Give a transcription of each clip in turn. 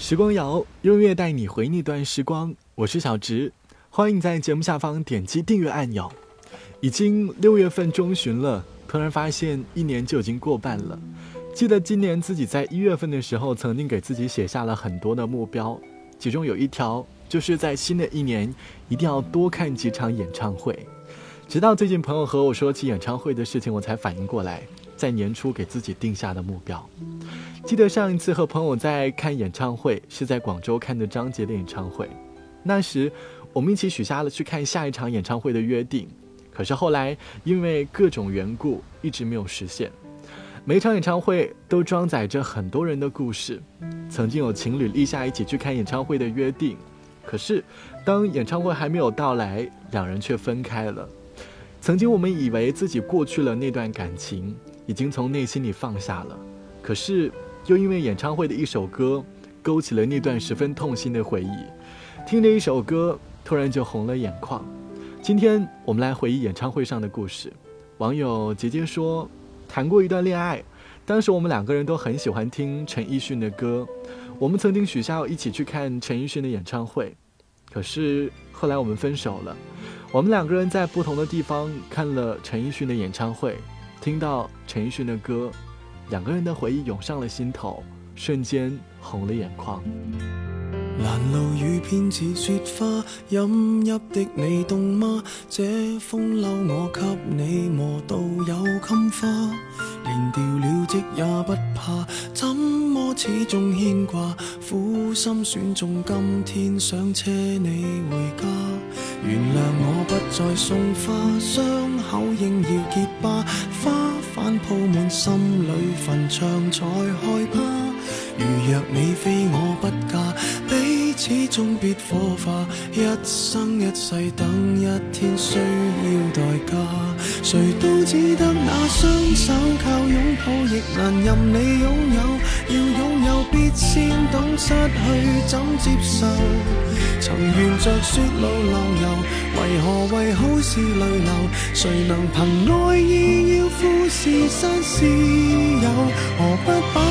时光谣，音乐带你回那段时光。我是小植，欢迎在节目下方点击订阅按钮。已经六月份中旬了，突然发现一年就已经过半了。记得今年自己在一月份的时候，曾经给自己写下了很多的目标，其中有一条就是在新的一年一定要多看几场演唱会。直到最近朋友和我说起演唱会的事情，我才反应过来，在年初给自己定下的目标。记得上一次和朋友在看演唱会，是在广州看的张杰的演唱会。那时我们一起许下了去看下一场演唱会的约定，可是后来因为各种缘故，一直没有实现。每场演唱会都装载着很多人的故事，曾经有情侣立下一起去看演唱会的约定，可是当演唱会还没有到来，两人却分开了。曾经我们以为自己过去了那段感情，已经从内心里放下了，可是。又因为演唱会的一首歌，勾起了那段十分痛心的回忆。听着一首歌，突然就红了眼眶。今天我们来回忆演唱会上的故事。网友杰杰说，谈过一段恋爱，当时我们两个人都很喜欢听陈奕迅的歌。我们曾经许下要一起去看陈奕迅的演唱会，可是后来我们分手了。我们两个人在不同的地方看了陈奕迅的演唱会，听到陈奕迅的歌。两个人的回忆涌上了心头，瞬间红了眼眶。拦路雨偏似雪花，饮泣的你冻吗？这风褸我给你磨到有襟花，连掉了职也不怕，怎么始终牵挂？苦心选中今天想车你回家，原谅我不再送花，伤口应要结疤。铺满心里坟场才害怕，如若你非我不嫁，始终必火化，一生一世等一天需要代价，谁都只得那双手靠拥抱，亦难任你拥有，要拥有必先懂失去怎接受。曾沿着雪路浪游，为何为好事泪流？谁能凭爱意要富士山私有？何不把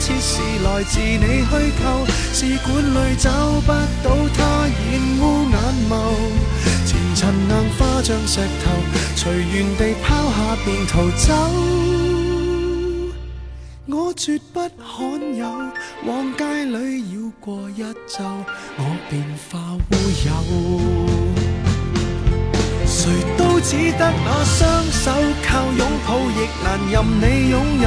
假设是来自你虚构？试管里找不到它，染污眼眸。前尘硬化像石头，随缘地抛下便逃走。我绝不罕有，往街里绕过一周，我便化乌有。谁都只得那双手靠拥抱，亦难任你拥有。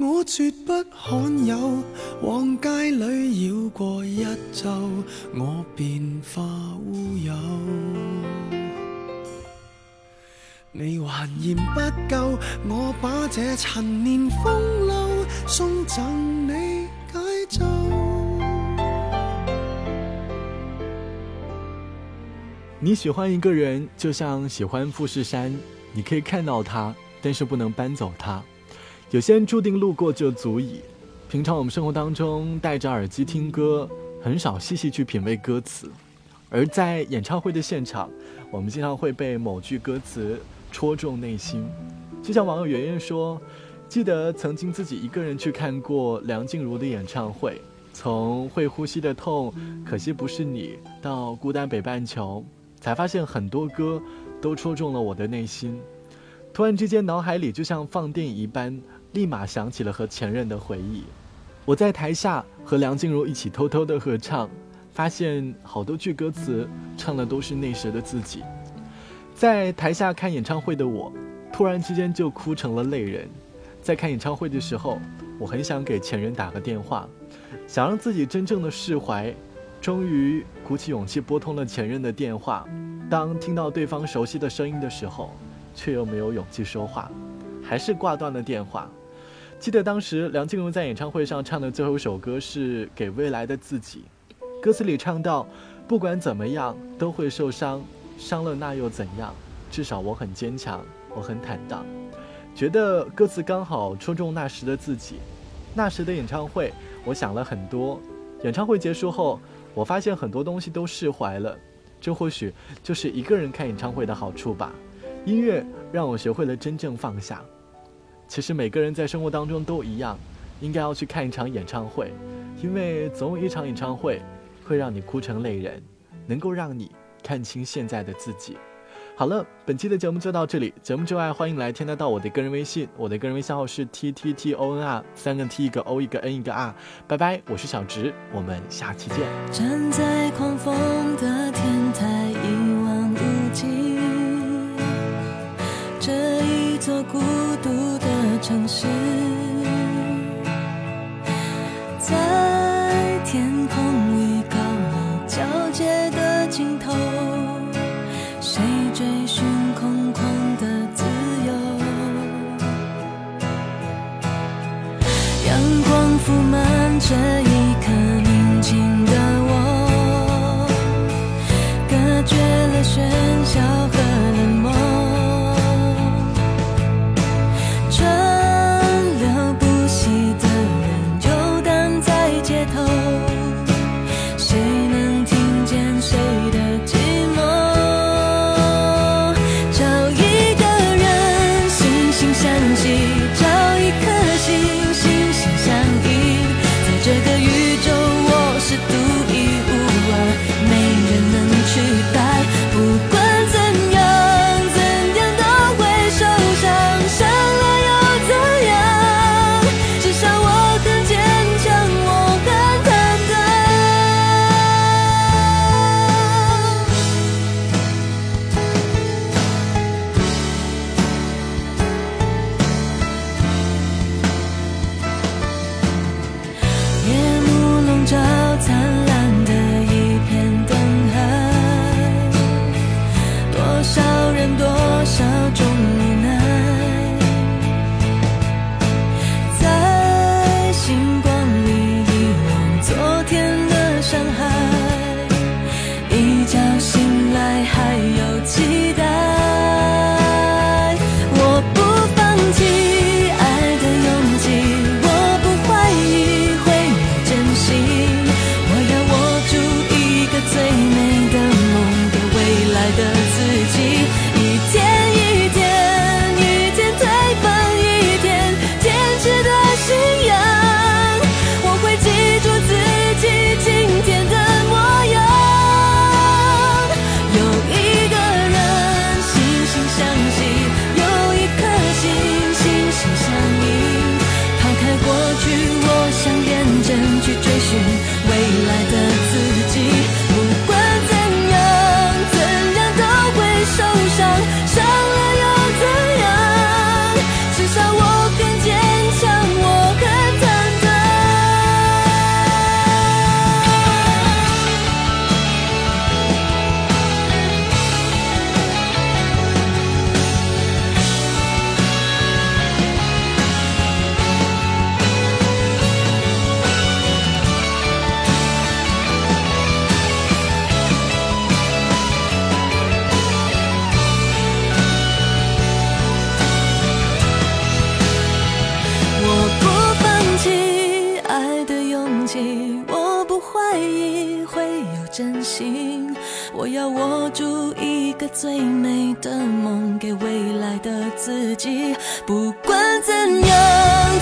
我绝不罕有，往街里绕过一周，我便化乌有。你还嫌不够，我把这陈年风流送赠你解咒。你喜欢一个人，就像喜欢富士山，你可以看到它，但是不能搬走它。有些人注定路过就足矣。平常我们生活当中戴着耳机听歌，很少细细去品味歌词，而在演唱会的现场，我们经常会被某句歌词戳中内心。就像网友圆圆说：“记得曾经自己一个人去看过梁静茹的演唱会，从会呼吸的痛，可惜不是你，到孤单北半球。”才发现很多歌都戳中了我的内心，突然之间脑海里就像放电一般，立马想起了和前任的回忆。我在台下和梁静茹一起偷偷的合唱，发现好多句歌词唱的都是那时的自己。在台下看演唱会的我，突然之间就哭成了泪人。在看演唱会的时候，我很想给前任打个电话，想让自己真正的释怀。终于鼓起勇气拨通了前任的电话，当听到对方熟悉的声音的时候，却又没有勇气说话，还是挂断了电话。记得当时梁静茹在演唱会上唱的最后一首歌是《给未来的自己》，歌词里唱到：“不管怎么样都会受伤，伤了那又怎样？至少我很坚强，我很坦荡。”觉得歌词刚好戳中那时的自己。那时的演唱会，我想了很多。演唱会结束后。我发现很多东西都释怀了，这或许就是一个人看演唱会的好处吧。音乐让我学会了真正放下。其实每个人在生活当中都一样，应该要去看一场演唱会，因为总有一场演唱会会让你哭成泪人，能够让你看清现在的自己。好了，本期的节目就到这里。节目之外，欢迎来添加到我的个人微信，我的个人微信号是 t t t o n r，三个 t 一个 o 一个 n 一个 r。拜拜，我是小直，我们下期见。站在狂风的天台，这一座孤独的城市，在天空与高楼交接的尽头。谁追寻空旷的自由，阳光铺满这真心。我要握住一个最美的梦，给未来的自己。不管怎样，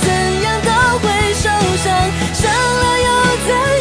怎样都会受伤，伤了又怎样？